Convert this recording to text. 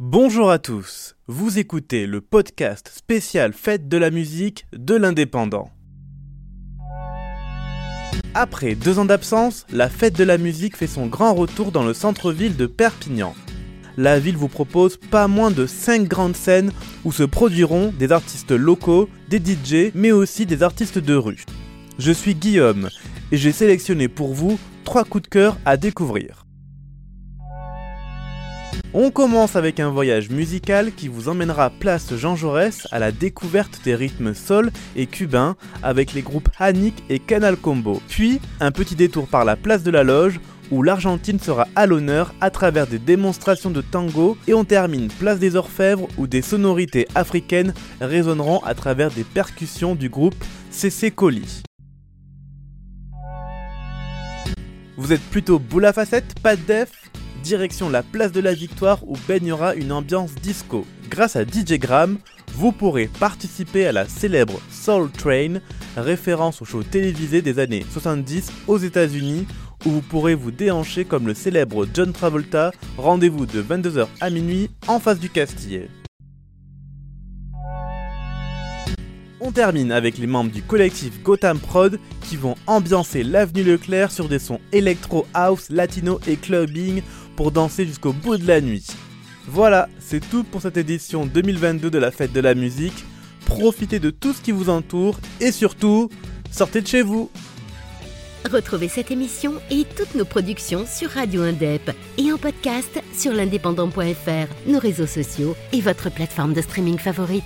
Bonjour à tous, vous écoutez le podcast spécial Fête de la musique de l'Indépendant. Après deux ans d'absence, la Fête de la musique fait son grand retour dans le centre-ville de Perpignan. La ville vous propose pas moins de 5 grandes scènes où se produiront des artistes locaux, des DJ, mais aussi des artistes de rue. Je suis Guillaume et j'ai sélectionné pour vous trois coups de cœur à découvrir. On commence avec un voyage musical qui vous emmènera place Jean Jaurès à la découverte des rythmes sol et cubains avec les groupes Hanik et Canal Combo. Puis un petit détour par la place de la Loge où l'Argentine sera à l'honneur à travers des démonstrations de tango et on termine place des Orfèvres où des sonorités africaines résonneront à travers des percussions du groupe CC Coli. Vous êtes plutôt boule à facettes, pas de def? Direction la place de la Victoire où baignera une ambiance disco. Grâce à DJ Gram, vous pourrez participer à la célèbre Soul Train, référence au show télévisé des années 70 aux États-Unis, où vous pourrez vous déhancher comme le célèbre John Travolta. Rendez-vous de 22h à minuit en face du Castillet. On termine avec les membres du collectif Gotham Prod qui vont ambiancer l'avenue Leclerc sur des sons électro, house, latino et clubbing pour danser jusqu'au bout de la nuit. Voilà, c'est tout pour cette édition 2022 de la fête de la musique. Profitez de tout ce qui vous entoure et surtout, sortez de chez vous. Retrouvez cette émission et toutes nos productions sur Radio Indep et en podcast sur l'indépendant.fr, nos réseaux sociaux et votre plateforme de streaming favorite.